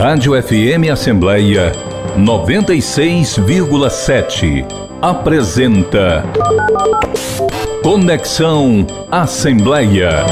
Rádio FM Assembleia 96,7 apresenta Conexão Assembleia.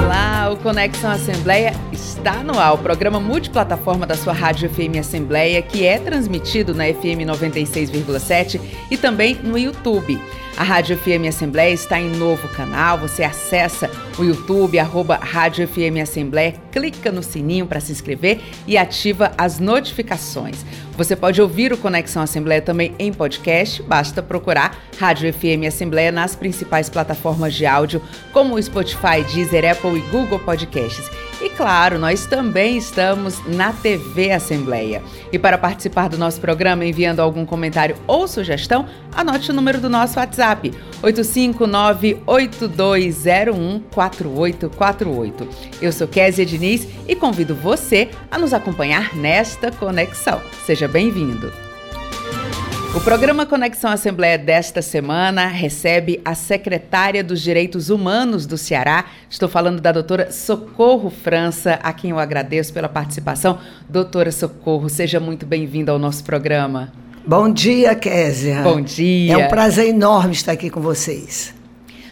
Olá, o Conexão Assembleia está no ar, o programa multiplataforma da sua Rádio FM Assembleia, que é transmitido na FM 96,7 e também no YouTube. A Rádio FM Assembleia está em novo canal. Você acessa o YouTube, arroba Rádio FM Assembleia, clica no sininho para se inscrever e ativa as notificações. Você pode ouvir o Conexão Assembleia também em podcast, basta procurar Rádio FM Assembleia nas principais plataformas de áudio, como o Spotify, Deezer, Apple e Google Podcasts. E claro, nós também estamos na TV Assembleia. E para participar do nosso programa enviando algum comentário ou sugestão, anote o número do nosso WhatsApp: 859-8201-4848. Eu sou Kézia Diniz e convido você a nos acompanhar nesta conexão. Seja bem-vindo! O programa Conexão Assembleia desta semana recebe a secretária dos Direitos Humanos do Ceará. Estou falando da doutora Socorro França, a quem eu agradeço pela participação. Doutora Socorro, seja muito bem-vinda ao nosso programa. Bom dia, Késia. Bom dia. É um prazer enorme estar aqui com vocês.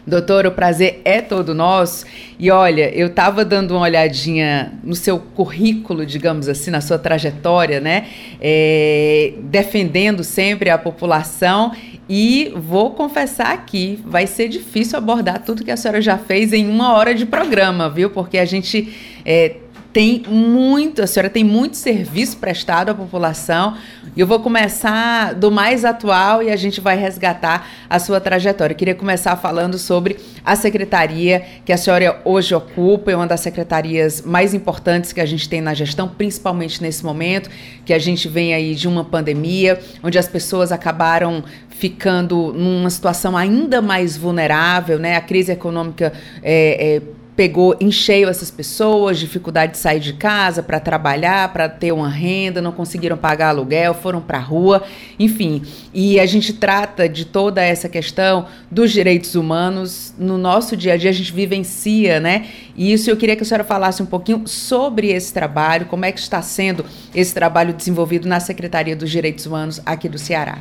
Doutor, o prazer é todo nosso. E olha, eu estava dando uma olhadinha no seu currículo, digamos assim, na sua trajetória, né? É, defendendo sempre a população. E vou confessar aqui, vai ser difícil abordar tudo que a senhora já fez em uma hora de programa, viu? Porque a gente é, tem muito, a senhora tem muito serviço prestado à população. E eu vou começar do mais atual e a gente vai resgatar a sua trajetória. Eu queria começar falando sobre a secretaria que a senhora hoje ocupa, é uma das secretarias mais importantes que a gente tem na gestão, principalmente nesse momento que a gente vem aí de uma pandemia, onde as pessoas acabaram ficando numa situação ainda mais vulnerável, né? A crise econômica é, é pegou em cheio essas pessoas, dificuldade de sair de casa para trabalhar, para ter uma renda, não conseguiram pagar aluguel, foram para a rua, enfim. E a gente trata de toda essa questão dos direitos humanos no nosso dia a dia, a gente vivencia, né? E isso eu queria que a senhora falasse um pouquinho sobre esse trabalho, como é que está sendo esse trabalho desenvolvido na Secretaria dos Direitos Humanos aqui do Ceará.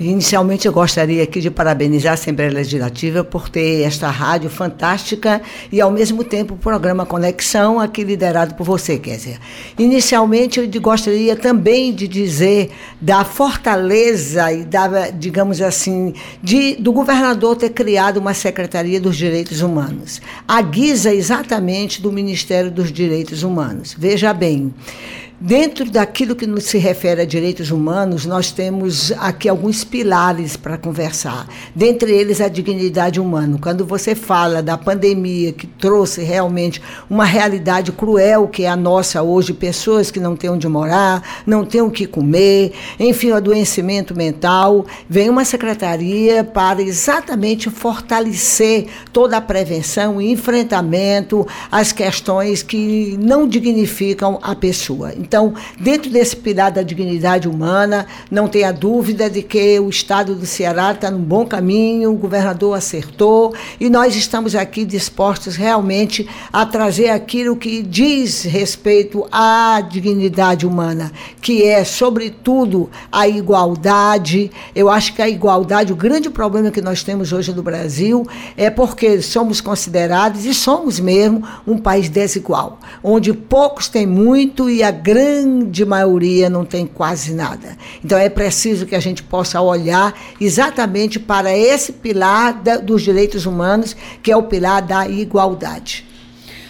Inicialmente, eu gostaria aqui de parabenizar a Assembleia Legislativa por ter esta rádio fantástica e, ao mesmo tempo, o programa Conexão, aqui liderado por você, Kézia. Inicialmente, eu gostaria também de dizer da fortaleza e da, digamos assim, de, do governador ter criado uma Secretaria dos Direitos Humanos, a guisa exatamente do Ministério dos Direitos Humanos. Veja bem. Dentro daquilo que se refere a direitos humanos, nós temos aqui alguns pilares para conversar. Dentre eles, a dignidade humana. Quando você fala da pandemia que trouxe realmente uma realidade cruel, que é a nossa hoje, pessoas que não têm onde morar, não têm o que comer, enfim, o adoecimento mental, vem uma secretaria para exatamente fortalecer toda a prevenção e enfrentamento às questões que não dignificam a pessoa. Então, dentro desse pilar da dignidade humana, não tenha dúvida de que o Estado do Ceará está num bom caminho, o governador acertou e nós estamos aqui dispostos realmente a trazer aquilo que diz respeito à dignidade humana, que é, sobretudo, a igualdade. Eu acho que a igualdade, o grande problema que nós temos hoje no Brasil é porque somos considerados, e somos mesmo, um país desigual, onde poucos têm muito e a grande grande maioria não tem quase nada. Então é preciso que a gente possa olhar exatamente para esse pilar da, dos direitos humanos, que é o pilar da igualdade.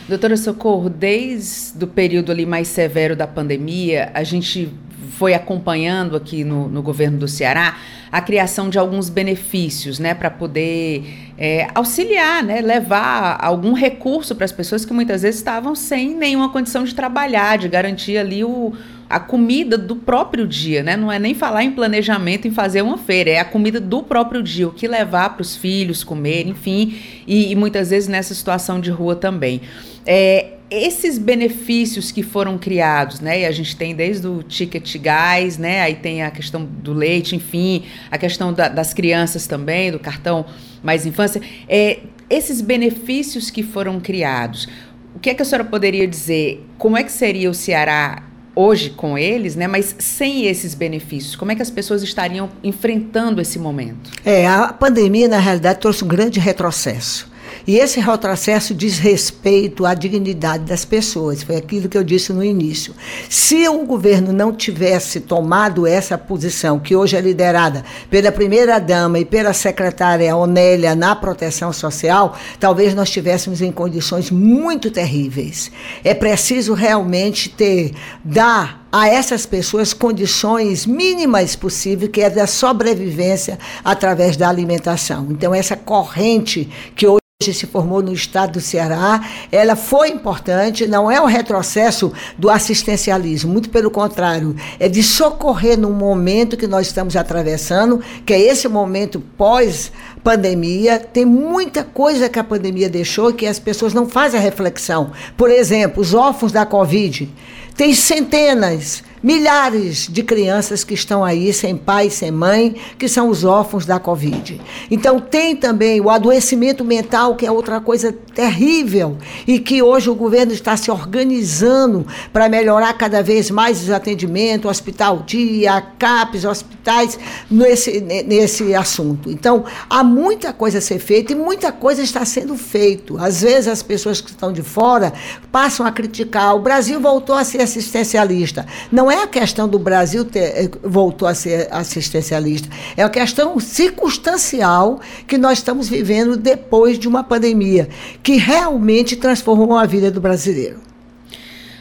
Doutora Socorro, desde o período ali mais severo da pandemia, a gente foi acompanhando aqui no, no governo do Ceará a criação de alguns benefícios, né, para poder é, auxiliar, né, levar algum recurso para as pessoas que muitas vezes estavam sem nenhuma condição de trabalhar, de garantir ali o, a comida do próprio dia, né? Não é nem falar em planejamento, em fazer uma feira, é a comida do próprio dia, o que levar para os filhos comer, enfim, e, e, muitas vezes nessa situação de rua também. É, esses benefícios que foram criados, né? E a gente tem desde o ticket gás, né? Aí tem a questão do leite, enfim, a questão da, das crianças também, do cartão mais infância. É, esses benefícios que foram criados, o que é que a senhora poderia dizer? Como é que seria o Ceará hoje com eles, né? Mas sem esses benefícios, como é que as pessoas estariam enfrentando esse momento? É, a pandemia na realidade trouxe um grande retrocesso. E esse retrocesso diz respeito à dignidade das pessoas, foi aquilo que eu disse no início. Se o governo não tivesse tomado essa posição, que hoje é liderada pela primeira-dama e pela secretária Onélia na proteção social, talvez nós estivéssemos em condições muito terríveis. É preciso realmente ter, dar a essas pessoas condições mínimas possíveis, que é da sobrevivência através da alimentação. Então, essa corrente que hoje se formou no estado do Ceará, ela foi importante, não é o retrocesso do assistencialismo, muito pelo contrário, é de socorrer no momento que nós estamos atravessando, que é esse momento pós-pandemia. Tem muita coisa que a pandemia deixou que as pessoas não fazem a reflexão. Por exemplo, os órfãos da Covid. Tem centenas milhares de crianças que estão aí sem pai, sem mãe, que são os órfãos da Covid. Então tem também o adoecimento mental, que é outra coisa terrível e que hoje o governo está se organizando para melhorar cada vez mais os atendimentos, hospital dia, CAPES, hospitais nesse, nesse assunto. Então há muita coisa a ser feita e muita coisa está sendo feito. Às vezes as pessoas que estão de fora passam a criticar. O Brasil voltou a ser assistencialista. Não é a questão do Brasil ter, eh, voltou a ser assistencialista, é a questão circunstancial que nós estamos vivendo depois de uma pandemia, que realmente transformou a vida do brasileiro.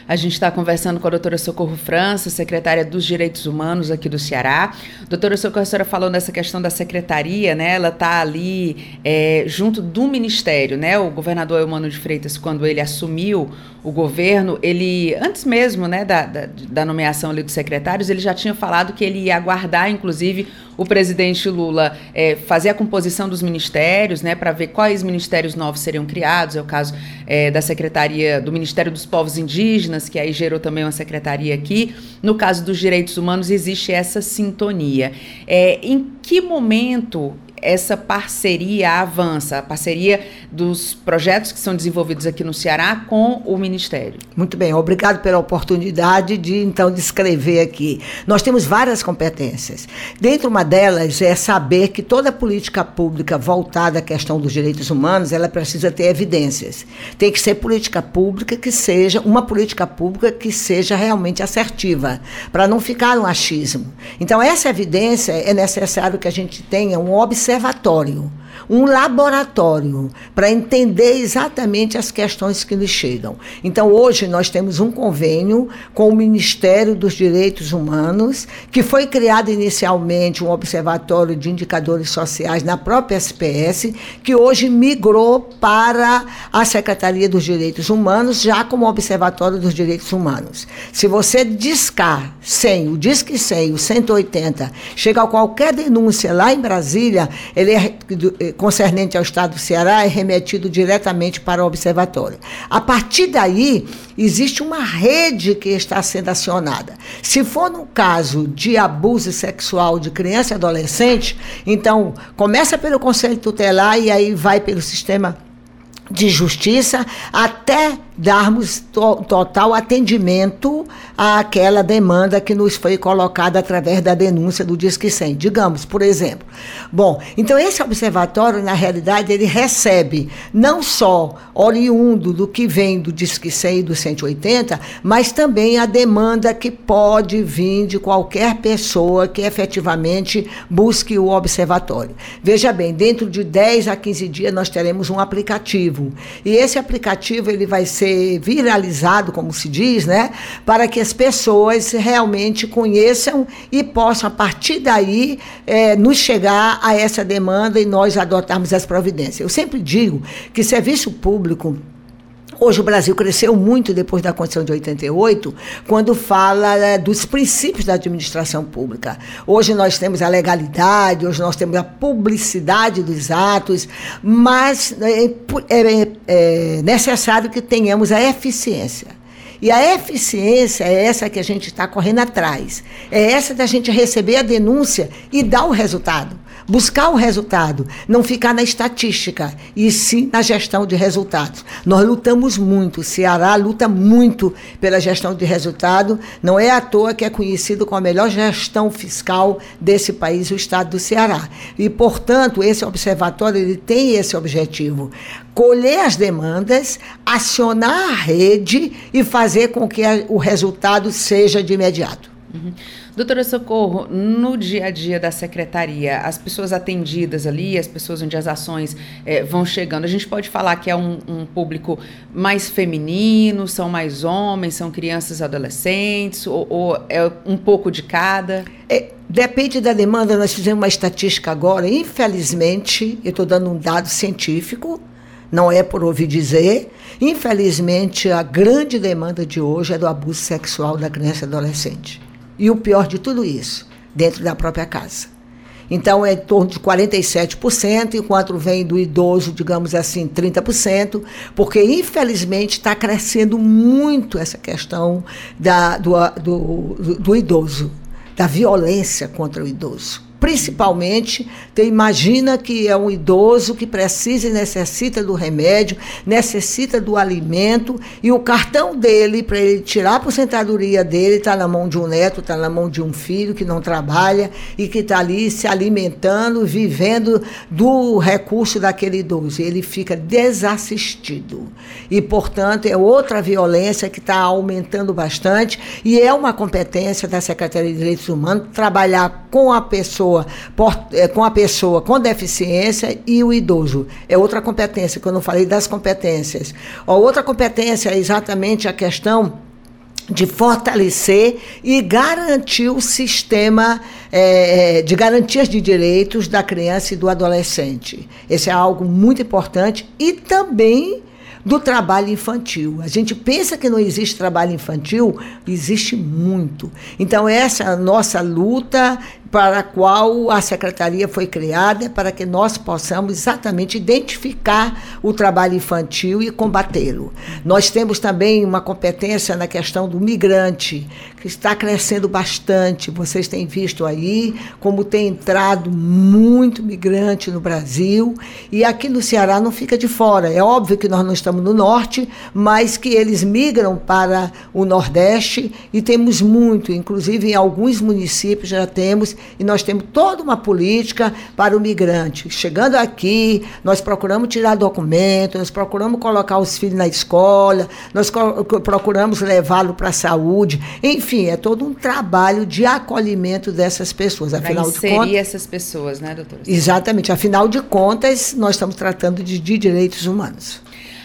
A gente está conversando com a doutora Socorro França, secretária dos Direitos Humanos aqui do Ceará. Doutora Socorro, a senhora falou nessa questão da secretaria, né? Ela está ali é, junto do Ministério, né? O governador Eumano de Freitas, quando ele assumiu o governo, ele, antes mesmo né, da, da, da nomeação ali dos secretários, ele já tinha falado que ele ia aguardar, inclusive, o presidente Lula é, fazer a composição dos ministérios, né, para ver quais ministérios novos seriam criados. É o caso é, da Secretaria do Ministério dos Povos Indígenas, que aí gerou também uma secretaria aqui. No caso dos direitos humanos, existe essa sintonia. É, em que momento essa parceria avança, a parceria dos projetos que são desenvolvidos aqui no Ceará com o Ministério. Muito bem, obrigado pela oportunidade de então descrever aqui. Nós temos várias competências. Dentro uma delas é saber que toda política pública voltada à questão dos direitos humanos, ela precisa ter evidências. Tem que ser política pública que seja uma política pública que seja realmente assertiva, para não ficar um achismo. Então essa evidência é necessário que a gente tenha um observatório observatório um laboratório para entender exatamente as questões que lhe chegam. Então, hoje nós temos um convênio com o Ministério dos Direitos Humanos, que foi criado inicialmente um observatório de indicadores sociais na própria SPS, que hoje migrou para a Secretaria dos Direitos Humanos, já como Observatório dos Direitos Humanos. Se você discar 100, o Disque 100, o 180, chega a qualquer denúncia lá em Brasília, ele é concernente ao Estado do Ceará é remetido diretamente para o observatório. A partir daí, existe uma rede que está sendo acionada. Se for no caso de abuso sexual de criança e adolescente, então começa pelo Conselho Tutelar e aí vai pelo sistema de justiça até darmos to total atendimento àquela demanda que nos foi colocada através da denúncia do Disque 100. Digamos, por exemplo. Bom, então esse observatório, na realidade, ele recebe não só oriundo do que vem do Disque 100 e do 180, mas também a demanda que pode vir de qualquer pessoa que efetivamente busque o observatório. Veja bem, dentro de 10 a 15 dias nós teremos um aplicativo. E esse aplicativo ele vai ser viralizado, como se diz, né? Para que as pessoas realmente conheçam e possam, a partir daí, é, nos chegar a essa demanda e nós adotarmos as providências. Eu sempre digo que serviço público Hoje o Brasil cresceu muito depois da Constituição de 88, quando fala né, dos princípios da administração pública. Hoje nós temos a legalidade, hoje nós temos a publicidade dos atos, mas é, é, é necessário que tenhamos a eficiência. E a eficiência é essa que a gente está correndo atrás. É essa da gente receber a denúncia e dar o resultado buscar o resultado, não ficar na estatística, e sim na gestão de resultados. Nós lutamos muito, o Ceará luta muito pela gestão de resultado, não é à toa que é conhecido como a melhor gestão fiscal desse país, o estado do Ceará. E, portanto, esse observatório ele tem esse objetivo, colher as demandas, acionar a rede e fazer com que o resultado seja de imediato. Uhum. Doutora Socorro, no dia a dia da secretaria, as pessoas atendidas ali, as pessoas onde as ações é, vão chegando, a gente pode falar que é um, um, público mais feminino, são mais homens, são crianças e adolescentes, ou, ou, é um pouco de cada? É, depende da demanda, nós fizemos uma estatística agora, infelizmente, eu estou dando um dado científico, não é por ouvir dizer. Infelizmente, a grande demanda de hoje é do abuso sexual da criança e adolescente. E o pior de tudo isso, dentro da própria casa. Então, é em torno de 47%, enquanto vem do idoso, digamos assim, 30%, porque, infelizmente, está crescendo muito essa questão da, do, do, do idoso, da violência contra o idoso principalmente, você imagina que é um idoso que precisa e necessita do remédio, necessita do alimento, e o cartão dele, para ele tirar a aposentadoria dele, está na mão de um neto, está na mão de um filho que não trabalha e que está ali se alimentando, vivendo do recurso daquele idoso. Ele fica desassistido. E, portanto, é outra violência que está aumentando bastante, e é uma competência da Secretaria de Direitos Humanos trabalhar com a pessoa pessoa é, com a pessoa com deficiência e o idoso. É outra competência, quando eu falei das competências. Outra competência é exatamente a questão de fortalecer e garantir o sistema é, de garantias de direitos da criança e do adolescente. Esse é algo muito importante e também do trabalho infantil. A gente pensa que não existe trabalho infantil, existe muito. Então, essa é a nossa luta para a qual a secretaria foi criada, para que nós possamos exatamente identificar o trabalho infantil e combatê-lo. Nós temos também uma competência na questão do migrante, que está crescendo bastante. Vocês têm visto aí como tem entrado muito migrante no Brasil, e aqui no Ceará não fica de fora. É óbvio que nós não estamos no norte, mas que eles migram para o nordeste e temos muito, inclusive em alguns municípios já temos e nós temos toda uma política para o migrante. Chegando aqui, nós procuramos tirar documentos, nós procuramos colocar os filhos na escola, nós procuramos levá-lo para a saúde. Enfim, é todo um trabalho de acolhimento dessas pessoas. Afinal de contas. essas pessoas, né, doutora? Exatamente. Afinal de contas, nós estamos tratando de, de direitos humanos.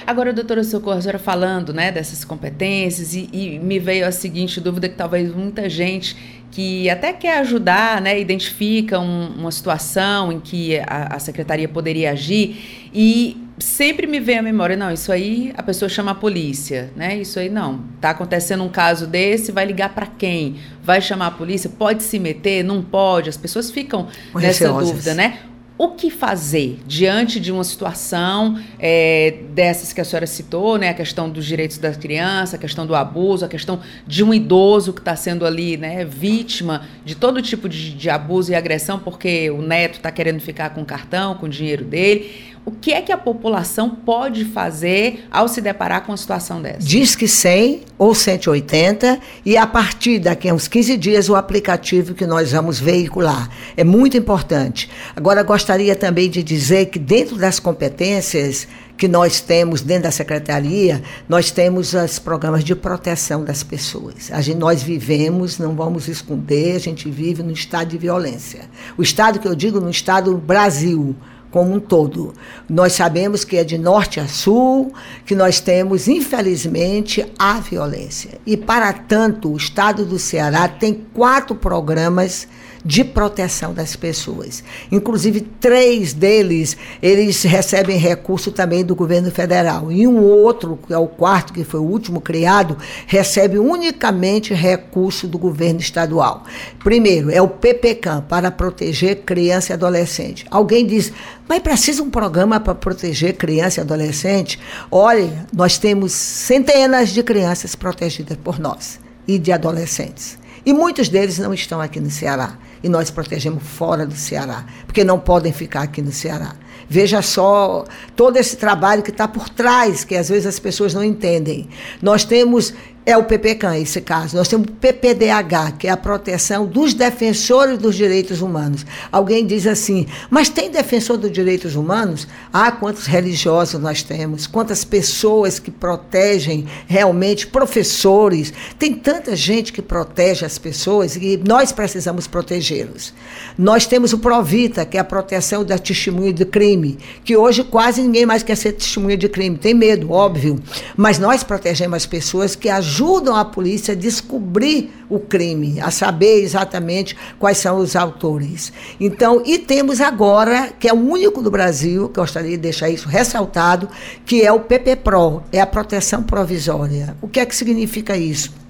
Agora, doutora Socorro, a senhora falando né, dessas competências, e, e, me veio a seguinte dúvida que talvez muita gente que até quer ajudar, né, identifica um, uma situação em que a, a, secretaria poderia agir e sempre me vem à memória, não, isso aí a pessoa chama a polícia, né? Isso aí não. Tá acontecendo um caso desse, vai ligar para quem? Vai chamar a polícia? Pode se meter? Não pode? As pessoas ficam nessa dúvida, né? O que fazer diante de uma situação é, dessas que a senhora citou, né? A questão dos direitos da criança, a questão do abuso, a questão de um idoso que está sendo ali, né, vítima de todo tipo de, de abuso e agressão, porque o neto está querendo ficar com o cartão, com o dinheiro dele o que é que a população pode fazer ao se deparar com uma situação dessa? Diz que 100 ou 180 e a partir daqui a uns 15 dias o aplicativo que nós vamos veicular. É muito importante. Agora gostaria também de dizer que dentro das competências que nós temos dentro da secretaria, nós temos os programas de proteção das pessoas. A gente, nós vivemos, não vamos esconder, a gente vive no estado de violência. O estado que eu digo, no estado Brasil, como um todo. Nós sabemos que é de norte a sul, que nós temos, infelizmente, a violência. E, para tanto, o Estado do Ceará tem quatro programas de proteção das pessoas. Inclusive, três deles, eles recebem recurso também do governo federal. E um outro, que é o quarto, que foi o último criado, recebe unicamente recurso do governo estadual. Primeiro, é o PPCAM, para proteger criança e adolescente. Alguém diz, mas precisa um programa para proteger criança e adolescente? Olha, nós temos centenas de crianças protegidas por nós e de adolescentes. E muitos deles não estão aqui no Ceará. E nós protegemos fora do Ceará, porque não podem ficar aqui no Ceará. Veja só todo esse trabalho que está por trás, que às vezes as pessoas não entendem. Nós temos é o PPCAM, esse caso. Nós temos o PPDH, que é a proteção dos defensores dos direitos humanos. Alguém diz assim, mas tem defensor dos direitos humanos? Ah, quantos religiosos nós temos, quantas pessoas que protegem realmente, professores. Tem tanta gente que protege as pessoas e nós precisamos protegê-los. Nós temos o Provita, que é a proteção da testemunha de crime, que hoje quase ninguém mais quer ser testemunha de crime. Tem medo, óbvio. Mas nós protegemos as pessoas que ajudam ajudam a polícia a descobrir o crime, a saber exatamente quais são os autores. Então, e temos agora, que é o único do Brasil, gostaria de deixar isso ressaltado, que é o PPPRO, é a proteção provisória. O que é que significa isso?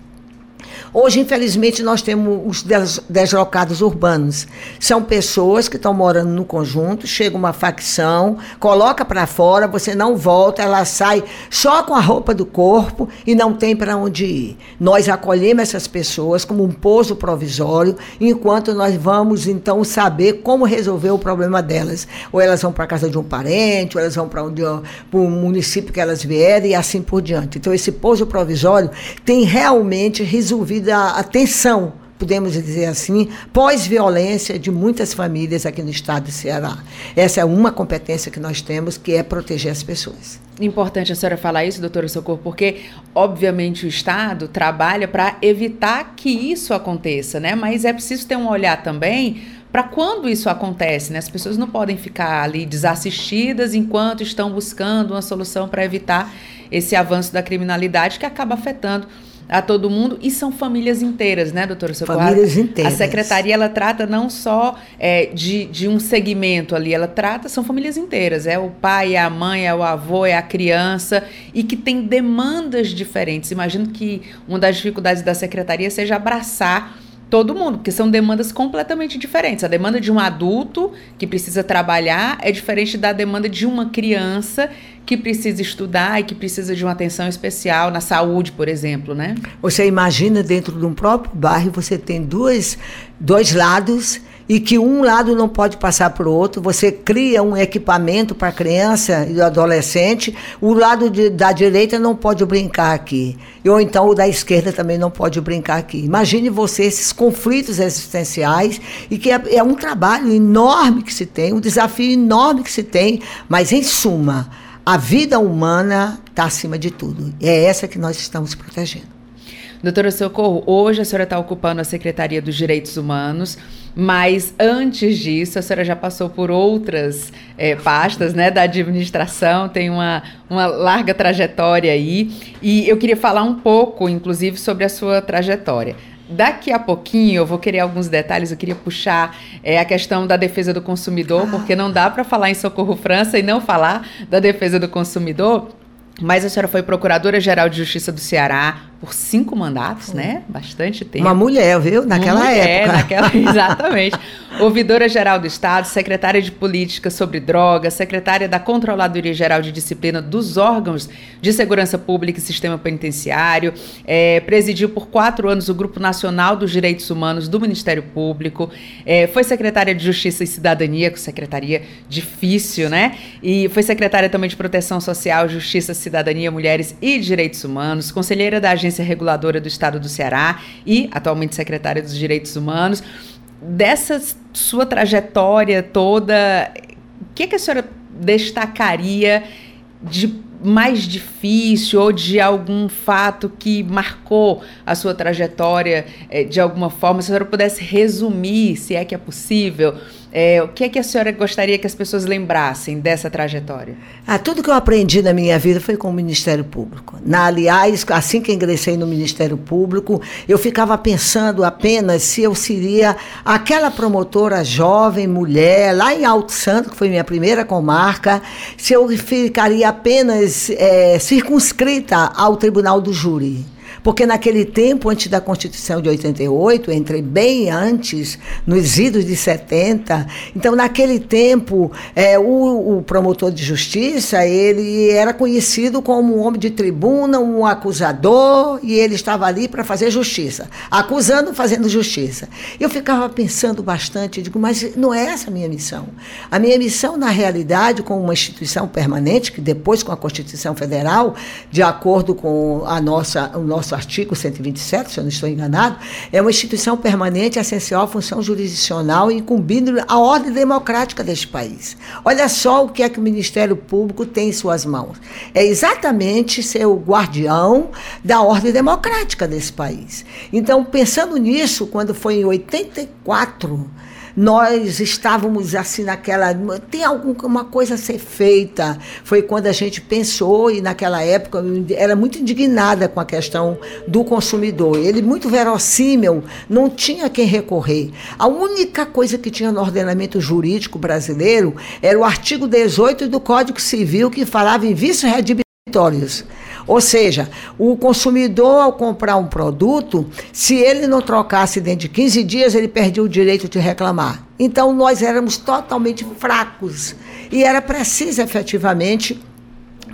Hoje, infelizmente, nós temos os deslocados urbanos. São pessoas que estão morando no conjunto, chega uma facção, coloca para fora, você não volta, ela sai só com a roupa do corpo e não tem para onde ir. Nós acolhemos essas pessoas como um pouso provisório, enquanto nós vamos então saber como resolver o problema delas. Ou elas vão para casa de um parente, ou elas vão para o município que elas vierem e assim por diante. Então, esse pouso provisório tem realmente resolvido devido à atenção, podemos dizer assim, pós-violência de muitas famílias aqui no estado de Ceará. Essa é uma competência que nós temos, que é proteger as pessoas. Importante a senhora falar isso, doutora Socorro, porque, obviamente, o Estado trabalha para evitar que isso aconteça, né? Mas é preciso ter um olhar também para quando isso acontece, né? As pessoas não podem ficar ali desassistidas enquanto estão buscando uma solução para evitar esse avanço da criminalidade que acaba afetando a todo mundo e são famílias inteiras, né, doutora Socorro? Famílias inteiras. A secretaria ela trata não só é, de, de um segmento ali, ela trata são famílias inteiras, é o pai, é a mãe, é o avô, é a criança e que tem demandas diferentes. Imagino que uma das dificuldades da secretaria seja abraçar todo mundo, porque são demandas completamente diferentes. A demanda de um adulto que precisa trabalhar é diferente da demanda de uma criança que precisa estudar e que precisa de uma atenção especial na saúde, por exemplo, né? Você imagina dentro de um próprio bairro você tem dois, dois lados e que um lado não pode passar para o outro. Você cria um equipamento para a criança e o adolescente, o lado de, da direita não pode brincar aqui, ou então o da esquerda também não pode brincar aqui. Imagine você esses conflitos existenciais e que é, é um trabalho enorme que se tem, um desafio enorme que se tem, mas em suma a vida humana está acima de tudo. E é essa que nós estamos protegendo. Doutora Socorro, hoje a senhora está ocupando a Secretaria dos Direitos Humanos, mas antes disso a senhora já passou por outras é, pastas né, da administração, tem uma, uma larga trajetória aí. E eu queria falar um pouco, inclusive, sobre a sua trajetória. Daqui a pouquinho eu vou querer alguns detalhes, eu queria puxar é, a questão da defesa do consumidor, ah. porque não dá para falar em Socorro França e não falar da defesa do consumidor. Mas a senhora foi procuradora-geral de Justiça do Ceará, por cinco mandatos, né? Bastante tempo. Uma mulher, viu? Naquela mulher, época. Naquela, exatamente. Ouvidora Geral do Estado, secretária de Política sobre Drogas, secretária da Controladoria Geral de Disciplina dos órgãos de Segurança Pública e Sistema Penitenciário, é, presidiu por quatro anos o Grupo Nacional dos Direitos Humanos do Ministério Público, é, foi secretária de Justiça e Cidadania, com secretaria difícil, né? E foi secretária também de Proteção Social, Justiça, Cidadania, Mulheres e Direitos Humanos, conselheira da Agência Agência Reguladora do Estado do Ceará e atualmente secretária dos Direitos Humanos. Dessa sua trajetória toda, o que, é que a senhora destacaria de mais difícil ou de algum fato que marcou a sua trajetória eh, de alguma forma, se a senhora pudesse resumir, se é que é possível, É, o que é que a senhora gostaria que as pessoas lembrassem dessa trajetória? Ah, tudo que eu aprendi na minha vida foi com o Ministério Público. Na, aliás, assim que ingressei no Ministério Público, eu ficava pensando apenas se eu seria aquela promotora jovem, mulher, lá em Alto Santo, que foi minha primeira comarca, se eu ficaria apenas é, circunscrita ao Tribunal do Júri. Porque naquele tempo, antes da Constituição de 88, entrei bem antes, nos idos de 70. Então, naquele tempo, é, o, o, promotor de justiça, ele era conhecido como um homem de tribuna, um acusador, e ele estava ali para fazer justiça. Acusando, fazendo justiça. Eu ficava pensando bastante, digo, mas não é essa a minha missão. A minha missão, na realidade, como uma instituição permanente, que depois com a Constituição Federal, de acordo com a nossa, o nosso artigo 127, se eu não estou enganado, é uma instituição permanente, essencial à função jurisdicional incumbindo a ordem democrática deste país. Olha só o que é que o Ministério Público tem em suas mãos. É exatamente ser o guardião da ordem democrática desse país. Então, pensando nisso, quando foi em 84, nós estávamos assim naquela. Tem alguma coisa a ser feita. Foi quando a gente pensou, e naquela época eu era muito indignada com a questão do consumidor. Ele, muito verossímil, não tinha quem recorrer. A única coisa que tinha no ordenamento jurídico brasileiro era o artigo 18 do Código Civil, que falava em vícios redibitórios. Ou seja, o consumidor, ao comprar um produto, se ele não trocasse dentro de 15 dias, ele perdia o direito de reclamar. Então, nós éramos totalmente fracos. E era preciso, efetivamente,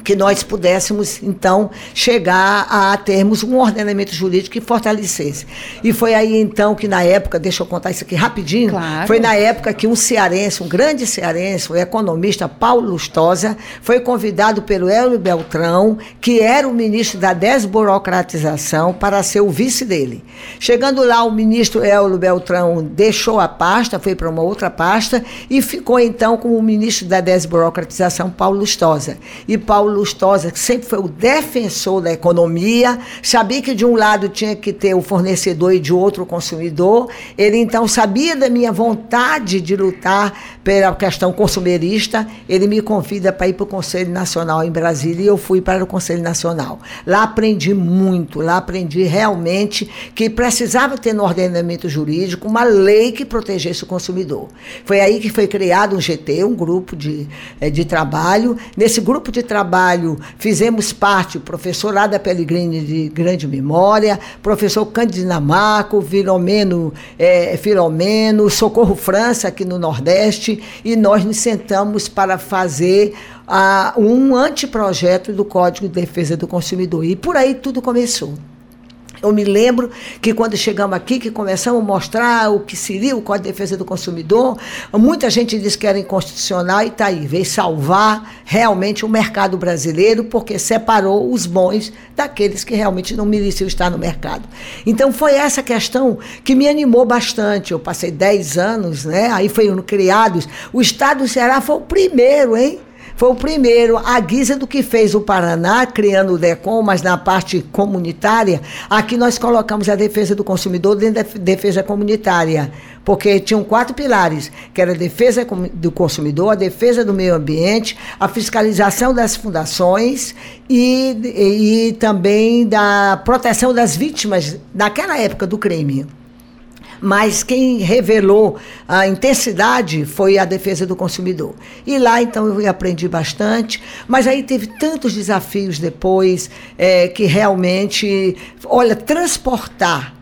que nós pudéssemos, então, chegar a termos um ordenamento jurídico que fortalecesse. E foi aí, então, que na época, deixa eu contar isso aqui rapidinho, claro. foi na época que um cearense, um grande cearense, o economista Paulo Lustosa, foi convidado pelo Hélio Beltrão, que era o ministro da desburocratização, para ser o vice dele. Chegando lá, o ministro Hélio Beltrão deixou a pasta, foi para uma outra pasta, e ficou, então, como ministro da desburocratização, Paulo Lustosa. E Paulo Lustosa, que sempre foi o defensor da economia, sabia que de um lado tinha que ter o fornecedor e de outro o consumidor. Ele então sabia da minha vontade de lutar pela questão consumerista. Ele me convida para ir para o Conselho Nacional em Brasília e eu fui para o Conselho Nacional. Lá aprendi muito, lá aprendi realmente que precisava ter no ordenamento jurídico uma lei que protegesse o consumidor. Foi aí que foi criado um GT, um grupo de, eh, de trabalho. Nesse grupo de trabalho, trabalho, fizemos parte, o professor Ada Pellegrini de grande memória, professor Cândido Dinamarco, Filomeno, é, Filomeno, Socorro França, aqui no Nordeste, e nós nos sentamos para fazer uh, um anteprojeto do Código de Defesa do Consumidor. E por aí tudo começou. Eu me lembro que quando chegamos aqui, que começamos a mostrar o que seria o Código de Defesa do Consumidor, muita gente disse que era inconstitucional e está aí, veio salvar realmente o mercado brasileiro, porque separou os bons daqueles que realmente não mereciam estar no mercado. Então foi essa questão que me animou bastante. Eu passei 10 anos, né? Aí foram criados. O Estado do Ceará foi o primeiro, hein? Foi o primeiro, à guisa do que fez o Paraná, criando o DECOM, mas na parte comunitária, aqui nós colocamos a defesa do consumidor dentro da defesa comunitária, porque tinham quatro pilares, que era a defesa do consumidor, a defesa do meio ambiente, a fiscalização das fundações e, e, e também da proteção das vítimas naquela época do crime mas quem revelou a intensidade foi a defesa do consumidor. E lá, então, eu aprendi bastante, mas aí teve tantos desafios depois é, que realmente, olha, transportar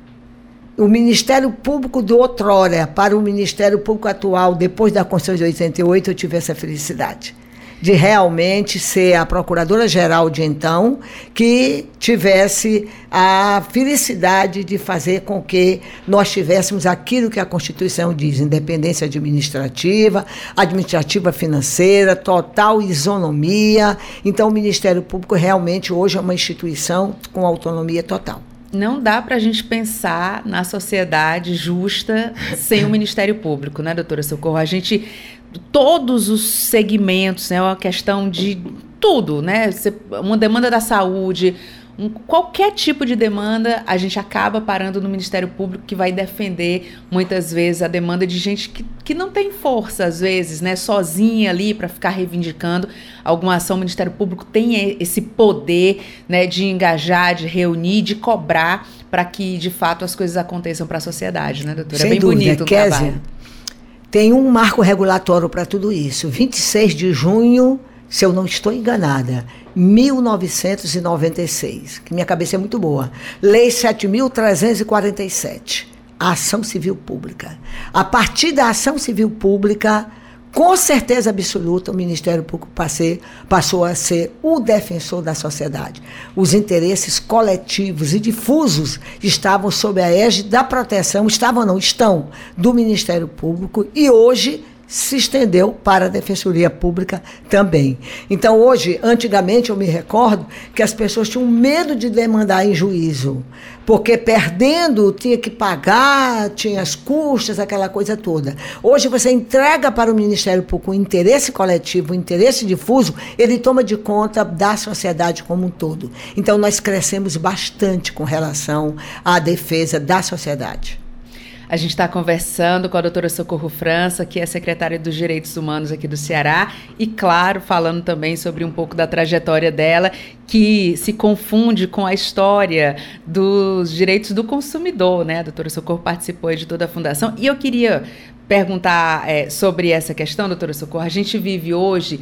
o Ministério Público do outrora para o Ministério Público atual, depois da Constituição de 88, eu tive essa felicidade de realmente ser a procuradora-geral de então que tivesse a felicidade de fazer com que nós tivéssemos aquilo que a Constituição diz: independência administrativa, administrativa financeira, total isonomia. Então, o Ministério Público realmente hoje é uma instituição com autonomia total não dá para a gente pensar na sociedade justa sem o Ministério Público, né, doutora Socorro? A gente todos os segmentos, é né? uma questão de tudo, né? Uma demanda da saúde, um, qualquer tipo de demanda, a gente acaba parando no Ministério Público que vai defender muitas vezes a demanda de gente que, que não tem força, às vezes, né, sozinha ali para ficar reivindicando alguma ação. O Ministério Público tem esse poder né, de engajar, de reunir, de cobrar para que de fato as coisas aconteçam para a sociedade, né, doutora? Sem é bem dúvida. bonito o Kézia, trabalho. Tem um marco regulatório para tudo isso. 26 de junho, se eu não estou enganada, 1996, que minha cabeça é muito boa. Lei 7.347, a ação civil pública. A partir da ação civil pública, com certeza absoluta, o Ministério Público passei, passou a ser o defensor da sociedade. Os interesses coletivos e difusos estavam sob a égide da proteção, estavam não, estão, do Ministério Público e hoje se estendeu para a Defensoria Pública também. Então, hoje, antigamente, eu me recordo que as pessoas tinham medo de demandar em juízo, porque perdendo tinha que pagar, tinha as custas, aquela coisa toda. Hoje, você entrega para o Ministério Público o interesse coletivo, o interesse difuso, ele toma de conta da sociedade como um todo. Então, nós crescemos bastante com relação à defesa da sociedade. A gente está conversando com a doutora Socorro França, que é secretária dos Direitos Humanos aqui do Ceará, e, claro, falando também sobre um pouco da trajetória dela, que se confunde com a história dos direitos do consumidor, né? A doutora Socorro participou de toda a fundação. E eu queria perguntar é, sobre essa questão, doutora Socorro. A gente vive hoje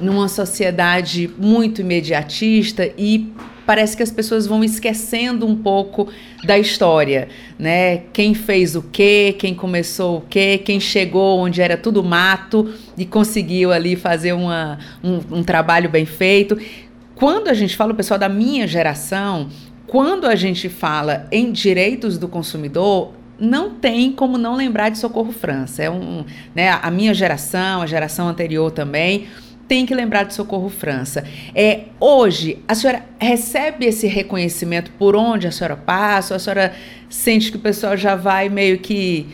numa sociedade muito imediatista e parece que as pessoas vão esquecendo um pouco da história, né? Quem fez o quê, quem começou o quê, quem chegou onde era tudo mato e conseguiu ali fazer uma, um, um trabalho bem feito. Quando a gente fala, o pessoal da minha geração, quando a gente fala em direitos do consumidor, não tem como não lembrar de Socorro França. É um, né, a minha geração, a geração anterior também, tem que lembrar de Socorro França. É, hoje, a senhora recebe esse reconhecimento por onde a senhora passa? Ou a senhora sente que o pessoal já vai meio que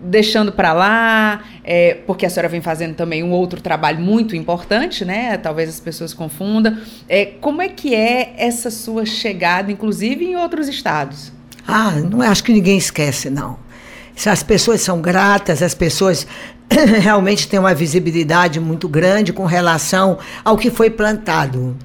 deixando para lá, é, porque a senhora vem fazendo também um outro trabalho muito importante, né? Talvez as pessoas confundam. É, como é que é essa sua chegada, inclusive em outros estados? Ah, não acho que ninguém esquece, não. As pessoas são gratas, as pessoas realmente têm uma visibilidade muito grande com relação ao que foi plantado.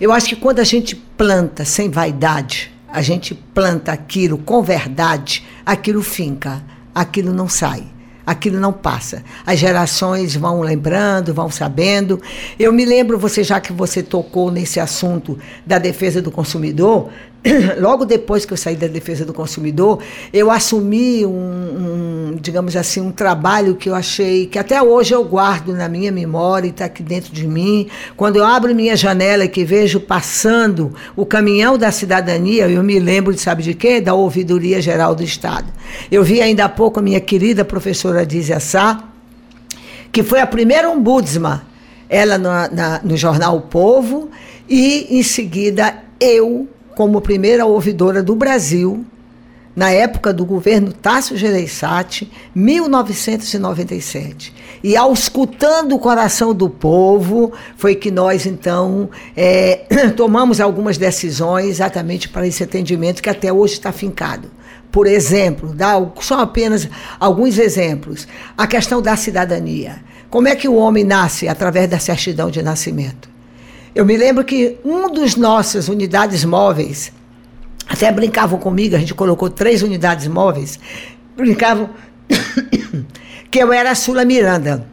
Eu acho que quando a gente planta sem vaidade, a gente planta aquilo com verdade, aquilo finca, aquilo não sai aquilo não passa. As gerações vão lembrando, vão sabendo. Eu me lembro, você já que você tocou nesse assunto da defesa do consumidor, logo depois que eu saí da defesa do consumidor, eu assumi um, um, digamos assim, um trabalho que eu achei que até hoje eu guardo na minha memória e está aqui dentro de mim. Quando eu abro minha janela e que vejo passando o caminhão da cidadania, eu me lembro de sabe de quê? Da Ouvidoria Geral do Estado. Eu vi ainda há pouco a minha querida professora Dizia Sá, que foi a primeira ombudsman, ela no, na, no jornal O Povo, e em seguida eu como primeira ouvidora do Brasil, na época do governo Tássio Gereissati, 1997. E ao escutando o coração do povo, foi que nós, então, é, tomamos algumas decisões exatamente para esse atendimento que até hoje está fincado. Por exemplo, dá só apenas alguns exemplos. A questão da cidadania. Como é que o homem nasce? Através da certidão de nascimento. Eu me lembro que um dos nossas unidades móveis, até brincavam comigo, a gente colocou três unidades móveis, brincavam que eu era a Sula Miranda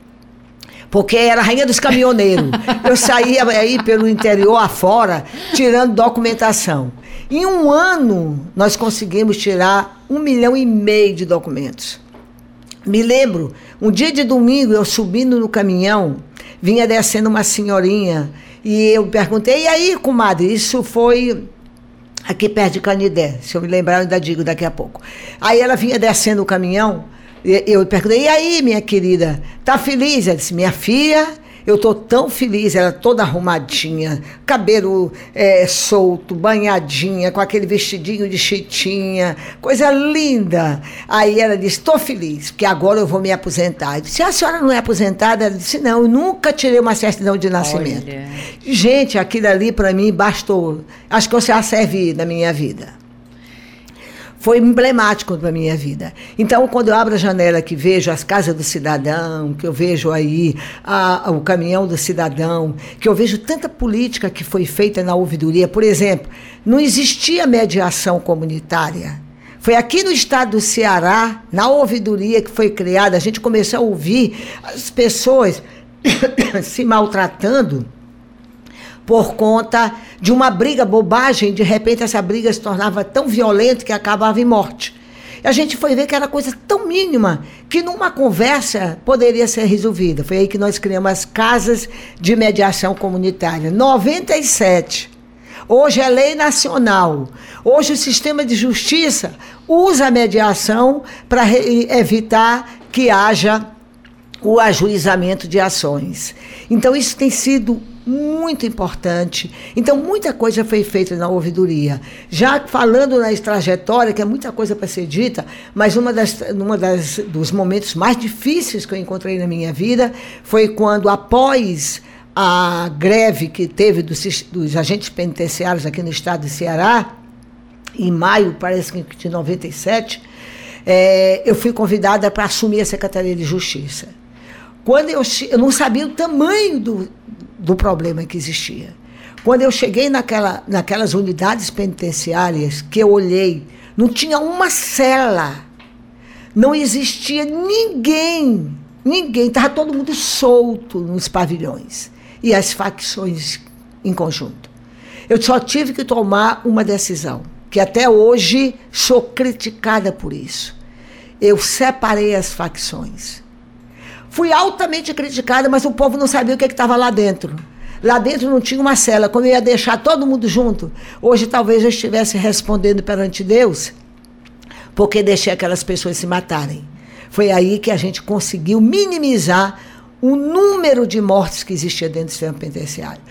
porque era a rainha dos caminhoneiros. Eu saía aí pelo interior afora, tirando documentação. Em um ano, nós conseguimos tirar um milhão e meio de documentos. Me lembro, um dia de domingo, eu subindo no caminhão, vinha descendo uma senhorinha e eu perguntei, e aí, comadre, isso foi aqui perto de Canidé, se eu me lembrar, eu ainda digo daqui a pouco. Aí ela vinha descendo o caminhão, eu perguntei, e aí, minha querida, tá feliz? Ela disse, minha filha, Eu estou tão feliz, ela toda arrumadinha, cabelo é, solto, banhadinha, com aquele vestidinho de chitinha, coisa linda. Aí ela disse: estou feliz, porque agora eu vou me aposentar. Eu disse: a senhora não é aposentada? Ela disse: não, eu nunca tirei uma certidão de nascimento. Olha. Gente, aquilo ali para mim bastou. Acho que você já serve na minha vida foi emblemático para minha vida. Então, quando eu abro a janela que vejo as casas do cidadão, que eu vejo aí a, a, o caminhão do cidadão, que eu vejo tanta política que foi feita na ouvidoria, por exemplo, não existia mediação comunitária. Foi aqui no estado do Ceará, na ouvidoria que foi criada, a gente começou a ouvir as pessoas se maltratando por conta de uma briga bobagem, de repente essa briga se tornava tão violenta que acabava em morte. E a gente foi ver que era coisa tão mínima que numa conversa poderia ser resolvida. Foi aí que nós criamos as casas de mediação comunitária. 97. Hoje é lei nacional. Hoje o sistema de justiça usa a mediação para evitar que haja o ajuizamento de ações. Então isso tem sido muito importante. Então, muita coisa foi feita na ouvidoria. Já falando na trajetória, que é muita coisa para ser dita, mas uma das, uma das dos momentos mais difíceis que eu encontrei na minha vida foi quando, após a greve que teve dos, dos agentes penitenciários aqui no estado de Ceará, em maio, parece que de 97, é, eu fui convidada para assumir a Secretaria de Justiça. Quando eu, eu não sabia o tamanho do, do problema que existia. Quando eu cheguei naquela, naquelas unidades penitenciárias, que eu olhei, não tinha uma cela, não existia ninguém, ninguém, estava todo mundo solto nos pavilhões e as facções em conjunto. Eu só tive que tomar uma decisão, que até hoje sou criticada por isso. Eu separei as facções. Fui altamente criticada, mas o povo não sabia o que estava lá dentro. Lá dentro não tinha uma cela, como eu ia deixar todo mundo junto. Hoje talvez eu estivesse respondendo perante Deus, porque deixei aquelas pessoas se matarem. Foi aí que a gente conseguiu minimizar o número de mortes que existia dentro do sistema penitenciário.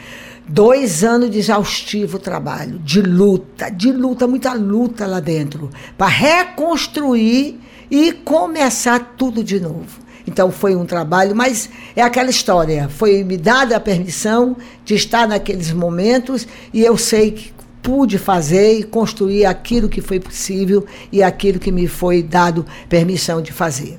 Dois anos de exaustivo trabalho, de luta, de luta, muita luta lá dentro, para reconstruir e começar tudo de novo. Então foi um trabalho, mas é aquela história. Foi me dada a permissão de estar naqueles momentos e eu sei que pude fazer e construir aquilo que foi possível e aquilo que me foi dado permissão de fazer.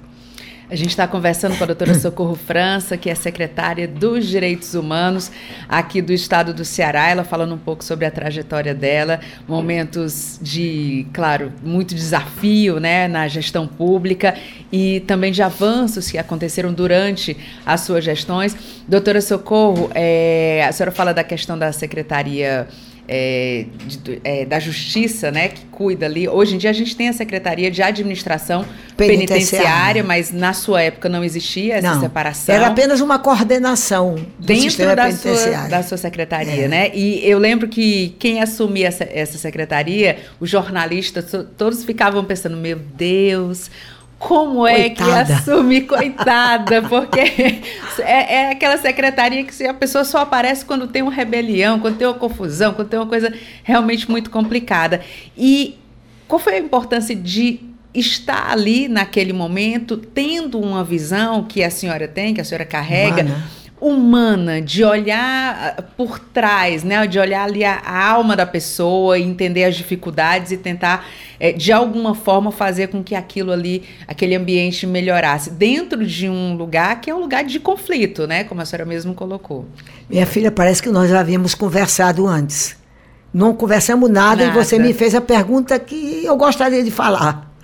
A gente está conversando com a doutora Socorro França, que é secretária dos Direitos Humanos aqui do estado do Ceará. Ela falando um pouco sobre a trajetória dela, momentos de, claro, muito desafio né, na gestão pública e também de avanços que aconteceram durante as suas gestões. Doutora Socorro, é, a senhora fala da questão da secretaria é, de, é, da Justiça, né, que cuida ali. Hoje em dia a gente tem a Secretaria de Administração Penitenciária, penitenciária mas na sua época não existia essa não, separação. Era apenas uma coordenação dentro da sua, da sua secretaria, é. né? E eu lembro que quem assumia essa, essa secretaria, os jornalistas, todos ficavam pensando: meu Deus como coitada. é que assume, coitada, porque é, é, aquela secretaria que a pessoa só aparece quando tem uma rebelião, quando tem uma confusão, quando tem uma coisa realmente muito complicada. E qual foi a importância de estar ali naquele momento, tendo uma visão que a senhora tem, que a senhora carrega? Humana humana, de olhar ah, por trás, né? De olhar ali a, a alma da pessoa, entender as dificuldades e tentar, é, de alguma forma, fazer com que aquilo ali, aquele ambiente melhorasse. Dentro de um lugar que é um lugar de conflito, né? Como a senhora mesmo colocou. Minha filha, parece que nós já havíamos conversado antes. Não conversamos nada, nada. e você me fez a pergunta que eu gostaria de falar.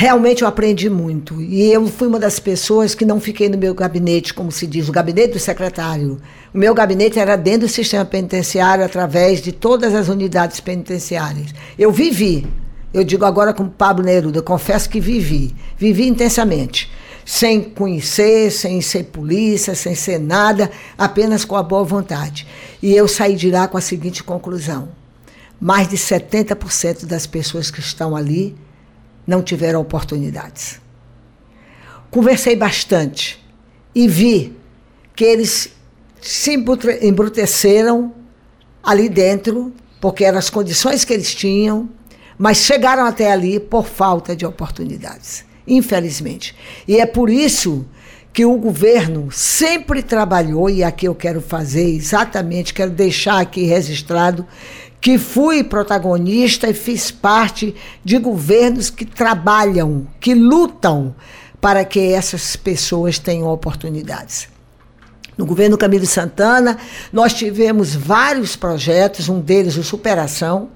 Realmente eu aprendi muito. E eu fui uma das pessoas que não fiquei no meu gabinete, como se diz, o gabinete do secretário. O meu gabinete era dentro do sistema penitenciário, através de todas as unidades penitenciárias. Eu vivi. Eu digo agora como Pablo Neruda, confesso que vivi. Vivi intensamente. Sem conhecer, sem ser polícia, sem ser nada, apenas com a boa vontade. E eu saí de lá com a seguinte conclusão: mais de 70% das pessoas que estão ali não tiveram oportunidades. Conversei bastante e vi que eles se embruteceram ali dentro, porque eram as condições que eles tinham, mas chegaram até ali por falta de oportunidades, infelizmente. E é por isso que o governo sempre trabalhou, e aqui eu quero fazer exatamente, quero deixar aqui registrado, que fui protagonista e fiz parte de governos que trabalham, que lutam para que essas pessoas tenham oportunidades. No governo Camilo Santana, nós tivemos vários projetos, um deles o Superação,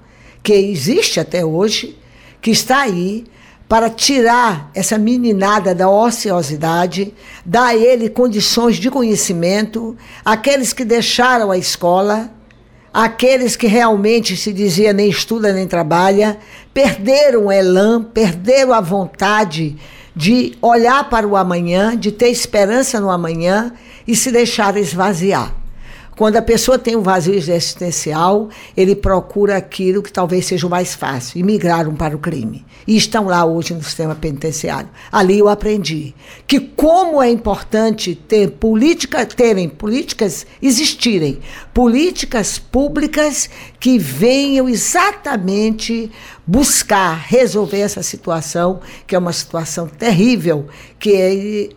que existe até hoje, que está aí para tirar essa meninada da ociosidade, dar a ele condições de conhecimento, aqueles que deixaram a escola, aqueles que realmente se dizia nem estuda nem trabalha, perderam o elan, perderam a vontade de olhar para o amanhã, de ter esperança no amanhã e se deixar esvaziar. Quando a pessoa tem um vazio existencial, ele procura aquilo que talvez seja o mais fácil, e migraram para o crime. E estão lá hoje no sistema penitenciário. Ali eu aprendi que como é importante ter política, terem políticas existirem, políticas públicas que venham exatamente buscar resolver essa situação, que é uma situação terrível, que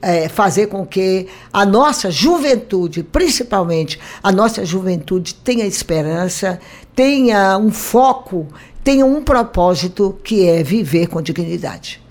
é, é, fazer com que a nossa juventude, principalmente a nossa juventude, tenha esperança, tenha um foco, tenha um propósito que é viver com dignidade.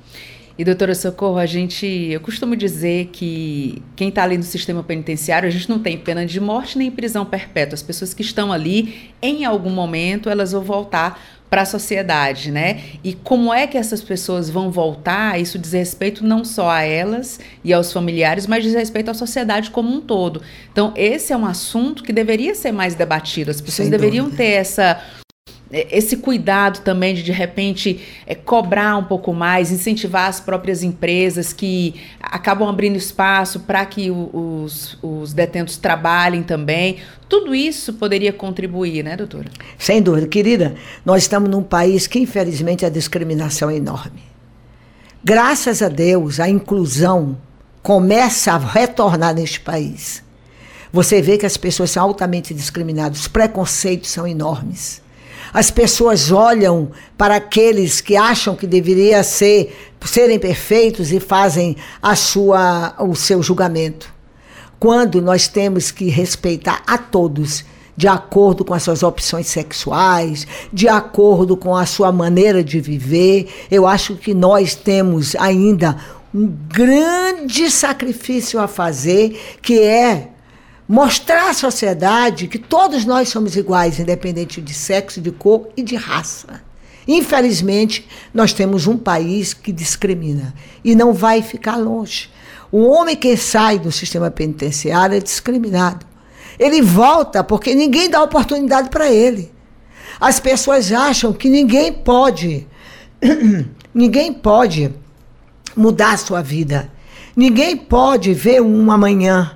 E doutora Socorro, a gente, eu costumo dizer que quem está ali no sistema penitenciário, a gente não tem pena de morte nem prisão perpétua. As pessoas que estão ali, em algum momento, elas vão voltar para a sociedade, né? E como é que essas pessoas vão voltar? Isso diz respeito não só a elas e aos familiares, mas diz respeito à sociedade como um todo. Então, esse é um assunto que deveria ser mais debatido. As pessoas Sem deveriam dúvida. ter essa esse cuidado também de de repente é, cobrar um pouco mais, incentivar as próprias empresas que acabam abrindo espaço para que o, os, os detentos trabalhem também. Tudo isso poderia contribuir, né, doutora? Sem dúvida. Querida, nós estamos num país que, infelizmente, a discriminação é enorme. Graças a Deus, a inclusão começa a retornar neste país. Você vê que as pessoas são altamente discriminadas, os preconceitos são enormes. As pessoas olham para aqueles que acham que deveria ser serem perfeitos e fazem a sua o seu julgamento. Quando nós temos que respeitar a todos de acordo com as suas opções sexuais, de acordo com a sua maneira de viver, eu acho que nós temos ainda um grande sacrifício a fazer, que é mostrar à sociedade que todos nós somos iguais, independente de sexo, de cor e de raça. Infelizmente, nós temos um país que discrimina e não vai ficar longe. O homem que sai do sistema penitenciário é discriminado. Ele volta porque ninguém dá oportunidade para ele. As pessoas acham que ninguém pode, ninguém pode mudar a sua vida. Ninguém pode ver um amanhã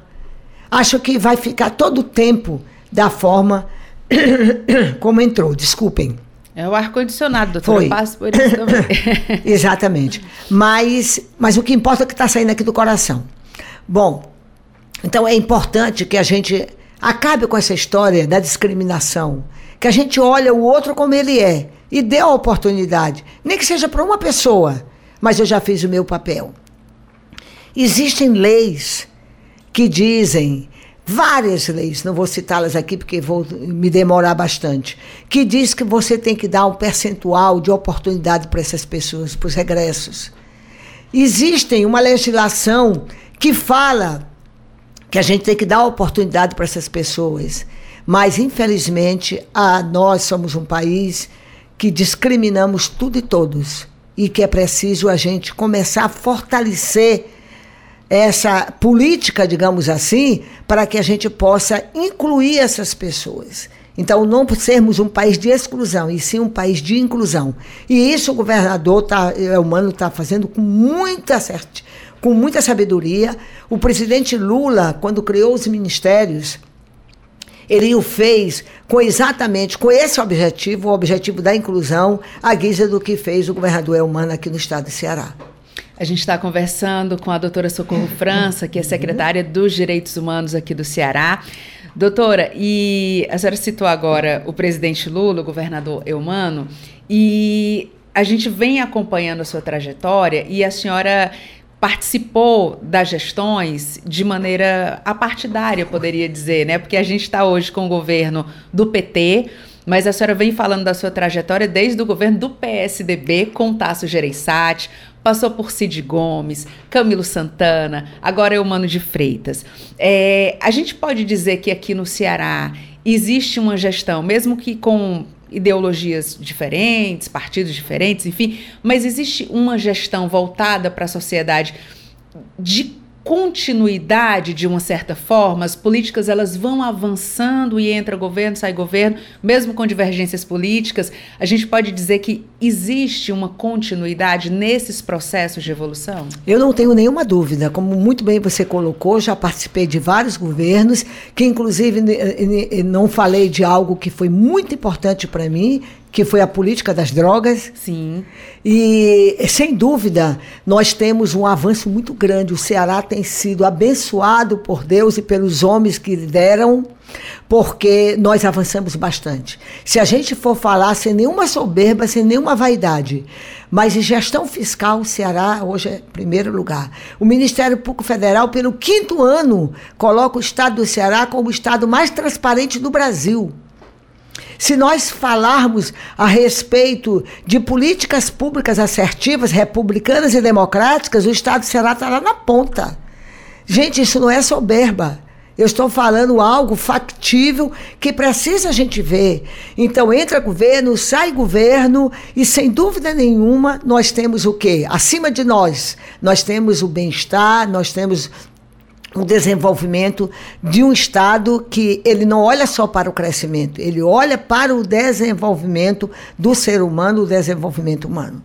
acho que vai ficar todo o tempo da forma como entrou. Desculpem. É o ar-condicionado, doutor. Foi. Eu passo por isso também. Exatamente. Mas, mas o que importa é que está saindo aqui do coração. Bom, então é importante que a gente acabe com essa história da discriminação. Que a gente olha o outro como ele é e dê a oportunidade. Nem que seja para uma pessoa, mas eu já fiz o meu papel. Existem leis que dizem várias leis, não vou citá-las aqui porque vou me demorar bastante, que diz que você tem que dar um percentual de oportunidade para essas pessoas, para os regressos. Existe uma legislação que fala que a gente tem que dar oportunidade para essas pessoas, mas infelizmente a, nós somos um país que discriminamos tudo e todos e que é preciso a gente começar a fortalecer essa política, digamos assim, para que a gente possa incluir essas pessoas. Então, não sermos um país de exclusão, e sim um país de inclusão. E isso o governador tá, o Mano está fazendo com muita certeza, com muita sabedoria. O presidente Lula, quando criou os ministérios, ele o fez com exatamente com esse objetivo, o objetivo da inclusão, à guisa do que fez o governador Elmano aqui no estado do Ceará. A gente está conversando com a doutora Socorro França, que é secretária dos Direitos Humanos aqui do Ceará. Doutora, e a senhora citou agora o presidente Lula, o governador Eumano, e a gente vem acompanhando a sua trajetória e a senhora participou das gestões de maneira apartidária, poderia dizer, né? Porque a gente está hoje com o governo do PT, mas a senhora vem falando da sua trajetória desde o governo do PSDB com Tasso Gereissati, passou por Cid Gomes, Camilo Santana, agora é o Mano de Freitas. É, a gente pode dizer que aqui no Ceará existe uma gestão, mesmo que com ideologias diferentes, partidos diferentes, enfim, mas existe uma gestão voltada para a sociedade de continuidade de uma certa forma, as políticas elas vão avançando e entra governo, sai governo, mesmo com divergências políticas, a gente pode dizer que existe uma continuidade nesses processos de evolução? Eu não tenho nenhuma dúvida, como muito bem você colocou, já participei de vários governos, que inclusive não falei de algo que foi muito importante para mim, que foi a política das drogas. Sim. E, sem dúvida, nós temos um avanço muito grande. O Ceará tem sido abençoado por Deus e pelos homens que deram, porque nós avançamos bastante. Se a gente for falar sem nenhuma soberba, sem nenhuma vaidade, mas em gestão fiscal, o Ceará hoje é primeiro lugar. O Ministério Público Federal, pelo quinto ano, coloca o Estado do Ceará como o Estado mais transparente do Brasil. Se nós falarmos a respeito de políticas públicas assertivas, republicanas e democráticas, o Estado será estar lá na ponta. Gente, isso não é soberba. Eu estou falando algo factível que precisa a gente ver. Então, entra governo, sai governo, e sem dúvida nenhuma, nós temos o quê? Acima de nós, nós temos o bem-estar, nós temos o desenvolvimento de um Estado que ele não olha só para o crescimento, ele olha para o desenvolvimento do ser humano, o desenvolvimento humano.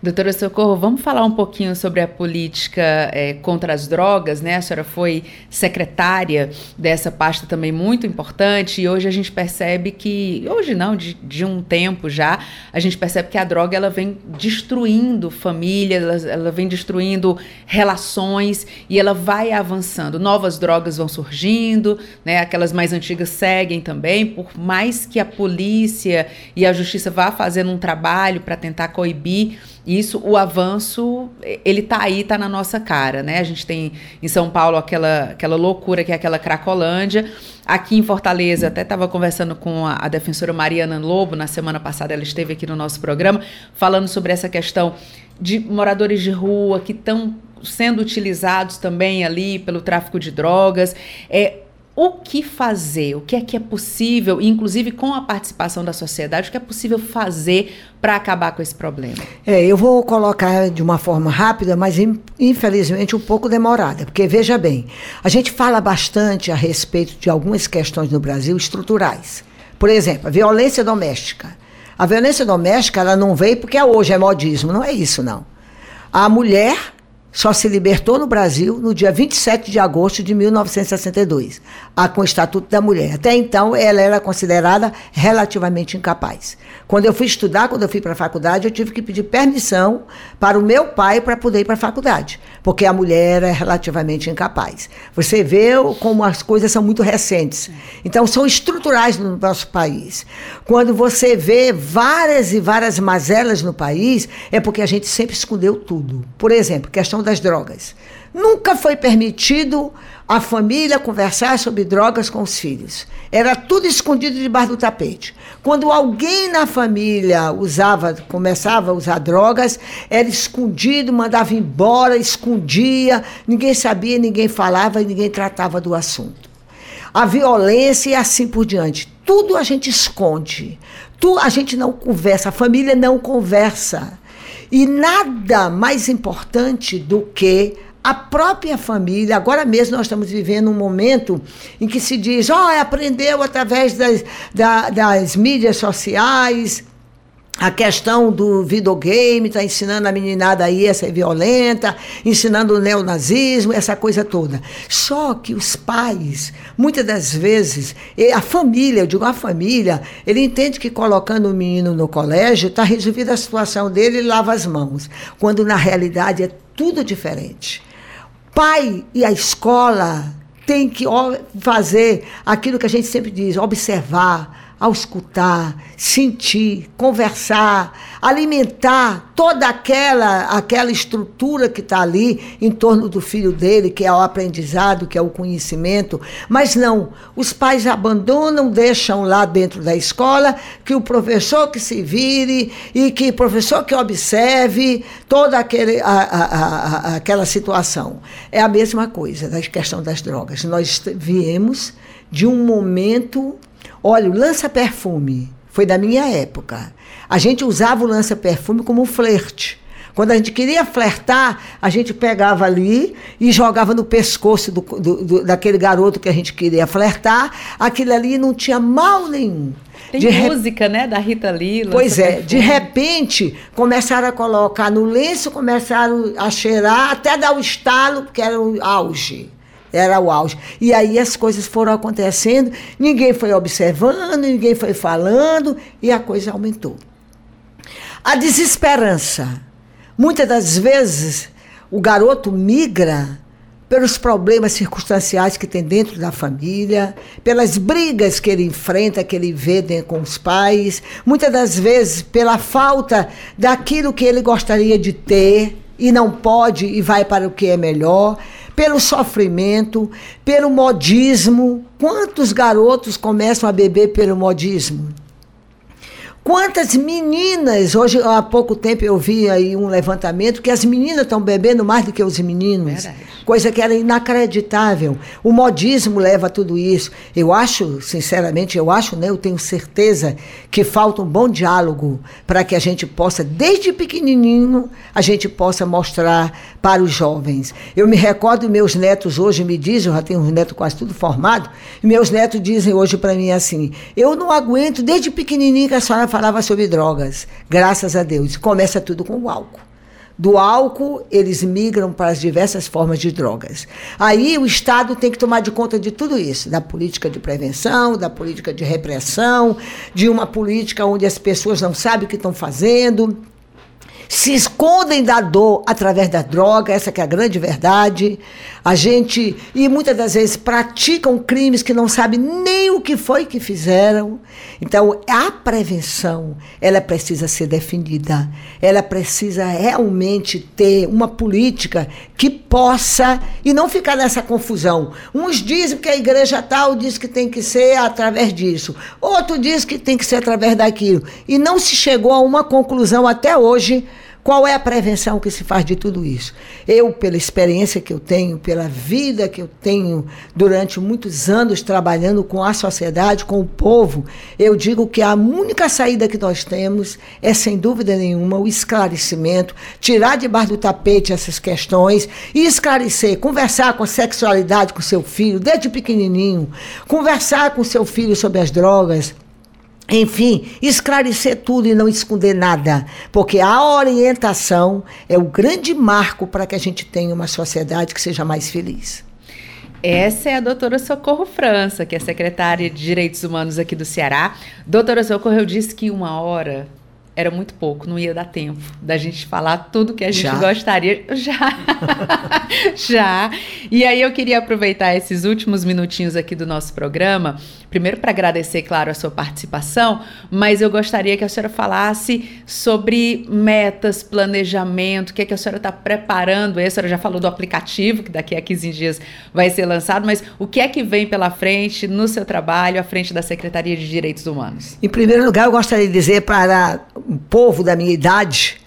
Doutora Socorro, vamos falar um pouquinho sobre a política é, contra as drogas, né? A senhora foi secretária dessa pasta também muito importante e hoje a gente percebe que, hoje não, de, de um tempo já, a gente percebe que a droga ela vem destruindo famílias, ela, ela vem destruindo relações e ela vai avançando. Novas drogas vão surgindo, né? Aquelas mais antigas seguem também, por mais que a polícia e a justiça vá fazendo um trabalho para tentar coibir isso, o avanço, ele tá aí, tá na nossa cara, né? A gente tem em São Paulo aquela, aquela loucura que é aquela Cracolândia. Aqui em Fortaleza, até estava conversando com a, a, defensora Mariana Lobo, na semana passada ela esteve aqui no nosso programa, falando sobre essa questão de moradores de rua que estão sendo utilizados também ali pelo tráfico de drogas. É, o que fazer, o que é que é possível, inclusive com a participação da sociedade, o que é possível fazer para acabar com esse problema? É, eu vou colocar de uma forma rápida, mas infelizmente um pouco demorada, porque veja bem, a gente fala bastante a respeito de algumas questões no Brasil estruturais. Por exemplo, a violência doméstica. A violência doméstica ela não veio porque hoje é modismo, não é isso não. A mulher só se libertou no Brasil no dia 27 de agosto de 1962, a, com o Estatuto da Mulher. Até então, ela era considerada relativamente incapaz. Quando eu fui estudar, quando eu fui para a faculdade, eu tive que pedir permissão para o meu pai para poder ir para a faculdade, porque a mulher é relativamente incapaz. Você vê como as coisas são muito recentes. Então, são estruturais no nosso país. Quando você vê várias e várias mazelas no país, é porque a gente sempre escondeu tudo. Por exemplo, questão questão das drogas. Nunca foi permitido a família conversar sobre drogas com os filhos. Era tudo escondido debaixo do tapete. Quando alguém na família usava, começava a usar drogas, era escondido, mandava embora, escondia, ninguém sabia, ninguém falava e ninguém tratava do assunto. A violência e assim por diante. Tudo a gente esconde. Tu, a gente não conversa, a família não conversa. E nada mais importante do que a própria família. Agora mesmo nós estamos vivendo um momento em que se diz: ó, oh, aprendeu através das, da, das mídias sociais. a questão do videogame, está ensinando a meninada aí a ser violenta, ensinando o neonazismo, essa coisa toda. Só que os pais, muitas das vezes, a família, eu digo a família, ele entende que colocando o menino no colégio está resolvida a situação dele e lava as mãos, quando na realidade é tudo diferente. Pai e a escola tem que fazer aquilo que a gente sempre diz, observar, ao escutar, sentir, conversar, alimentar toda aquela aquela estrutura que está ali em torno do filho dele, que é o aprendizado, que é o conhecimento. Mas não, os pais abandonam, deixam lá dentro da escola que o professor que se vire e que o professor que observe toda aquele, a, a, a, aquela situação. É a mesma coisa da questão das drogas. Nós viemos de um momento Olha, o lança-perfume foi da minha época. A gente usava o lança-perfume como um flerte. Quando a gente queria flertar, a gente pegava ali e jogava no pescoço do, do, do, daquele garoto que a gente queria flertar. Aquilo ali não tinha mal nenhum. Tem de música, re... né, da Rita Lee. Pois é, de repente começaram a colocar no lenço, começaram a cheirar, até dar o estalo, porque era o auge. Era o auge. E aí as coisas foram acontecendo, ninguém foi observando, ninguém foi falando, e a coisa aumentou. A desesperança. Muitas das vezes, o garoto migra pelos problemas circunstanciais que tem dentro da família, pelas brigas que ele enfrenta, que ele vê com os pais, muitas das vezes pela falta daquilo que ele gostaria de ter e não pode e vai para o que é melhor pelo sofrimento, pelo modismo. Quantos garotos começam a beber pelo modismo? Quantas meninas, hoje há pouco tempo eu vi aí um levantamento que as meninas estão bebendo mais do que os meninos. Verdade. Coisa que era inacreditável. O modismo leva a tudo isso. Eu acho, sinceramente, eu acho, né, eu tenho certeza que falta um bom diálogo para que a gente possa, desde pequenininho, a gente possa mostrar para os jovens. Eu me recordo, meus netos hoje me dizem, eu já tenho um neto quase tudo formado, meus netos dizem hoje para mim assim: eu não aguento, desde pequenininho que a senhora falava sobre drogas, graças a Deus. Começa tudo com o álcool. Do álcool, eles migram para as diversas formas de drogas. Aí o Estado tem que tomar de conta de tudo isso, da política de prevenção, da política de repressão, de uma política onde as pessoas não sabem o que estão fazendo se escondem da dor através da droga, essa que é a grande verdade. A gente, e muitas das vezes praticam crimes que não sabem nem o que foi que fizeram. Então, a prevenção, ela precisa ser definida. Ela precisa realmente ter uma política que possa e não ficar nessa confusão. Uns dizem que a igreja tal diz que tem que ser através disso. Outro diz que tem que ser através daquilo. E não se chegou a uma conclusão até hoje qual é a prevenção que se faz de tudo isso? Eu, pela experiência que eu tenho, pela vida que eu tenho durante muitos anos trabalhando com a sociedade, com o povo, eu digo que a única saída que nós temos é, sem dúvida nenhuma, o esclarecimento, tirar debaixo do tapete essas questões e esclarecer, conversar com a sexualidade com seu filho, desde pequenininho, conversar com seu filho sobre as drogas enfim, esclarecer tudo e não esconder nada, porque a orientação é o grande marco para que a gente tenha uma sociedade que seja mais feliz. Essa é a doutora Socorro França, que é secretária de Direitos Humanos aqui do Ceará. Doutora Socorro, eu disse que uma hora era muito pouco, não ia dar tempo da gente falar tudo que a gente Já? gostaria. Já. Já. E aí eu queria aproveitar esses últimos minutinhos aqui do nosso programa, primeiro para agradecer, claro, a sua participação, mas eu gostaria que a senhora falasse sobre metas, planejamento, o que, é que a senhora está preparando. A senhora já falou do aplicativo, que daqui a 15 dias vai ser lançado, mas o que é que vem pela frente no seu trabalho, à frente da Secretaria de Direitos Humanos? Em primeiro lugar, eu gostaria de dizer para o povo da minha idade,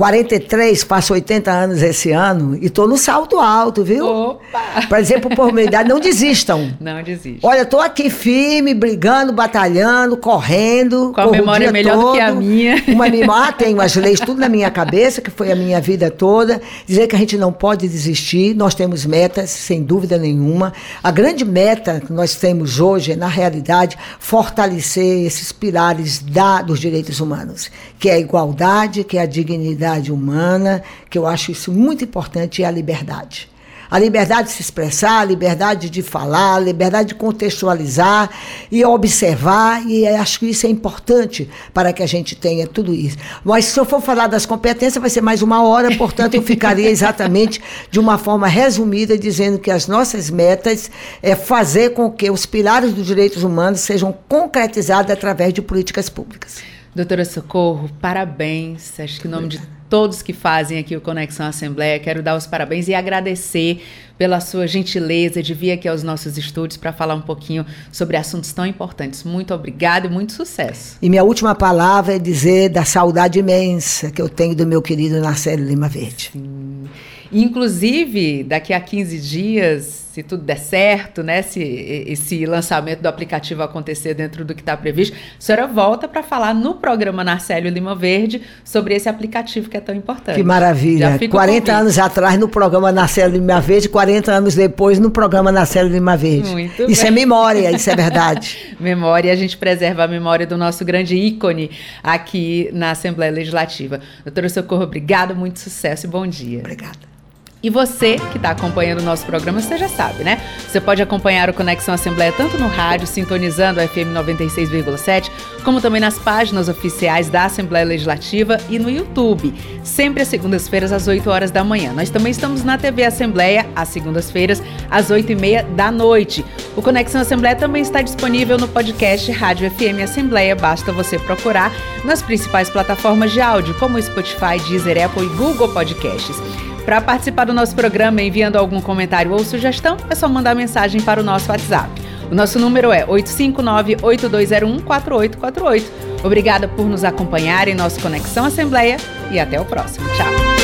43, faço 80 anos esse ano e tô no salto alto, viu? Opa! Por exemplo, por minha idade, não desistam. Não desiste. Olha, tô aqui firme, brigando, batalhando, correndo. Com a memória melhor todo. do que a minha. Uma memória, tenho as leis tudo na minha cabeça, que foi a minha vida toda. Dizer que a gente não pode desistir, nós temos metas, sem dúvida nenhuma. A grande meta que nós temos hoje é, na realidade, fortalecer esses pilares da, dos direitos humanos, que é a igualdade, que é a dignidade dignidade humana, que eu acho isso muito importante, é a liberdade. A liberdade de se expressar, a liberdade de falar, a liberdade de contextualizar e observar, e acho que isso é importante para que a gente tenha tudo isso. Mas se eu for falar das competências, vai ser mais uma hora, portanto, eu ficaria exatamente de uma forma resumida, dizendo que as nossas metas é fazer com que os pilares dos direitos humanos sejam concretizados através de políticas públicas. Doutora Socorro, parabéns. Acho que em nome de todos que fazem aqui o Conexão Assembleia, quero dar os parabéns e agradecer pela sua gentileza de vir aqui aos nossos estúdios para falar um pouquinho sobre assuntos tão importantes. Muito obrigada e muito sucesso. E minha última palavra é dizer da saudade imensa que eu tenho do meu querido Narcélio Lima Verde. Sim. Inclusive, daqui a 15 dias, se tudo der certo, né, se esse lançamento do aplicativo acontecer dentro do que está previsto, a senhora volta para falar no programa Narcélio Lima Verde sobre esse aplicativo que é tão importante. Que maravilha. 40 anos atrás no programa Narcélio Lima Verde, 40 anos depois no programa Narcélio Lima Verde. Muito isso é bem. é memória, isso é verdade. memória, a gente preserva a memória do nosso grande ícone aqui na Assembleia Legislativa. Doutora Socorro, obrigada, muito sucesso e bom dia. Obrigada. E você que está acompanhando o nosso programa, você já sabe, né? Você pode acompanhar o Conexão Assembleia tanto no rádio, sintonizando a FM 96,7, como também nas páginas oficiais da Assembleia Legislativa e no YouTube, sempre às segundas-feiras às 8 horas da manhã. Nós também estamos na TV Assembleia às segundas-feiras às 8 e meia da noite. O Conexão Assembleia também está disponível no podcast Rádio FM Assembleia, basta você procurar nas principais plataformas de áudio, como Spotify, Deezer, Apple e Google Podcasts. Para participar do nosso programa enviando algum comentário ou sugestão, é só mandar mensagem para o nosso WhatsApp. O nosso número é 859-8201-4848. Obrigada por nos acompanhar em nosso Conexão Assembleia e até o próximo. Tchau!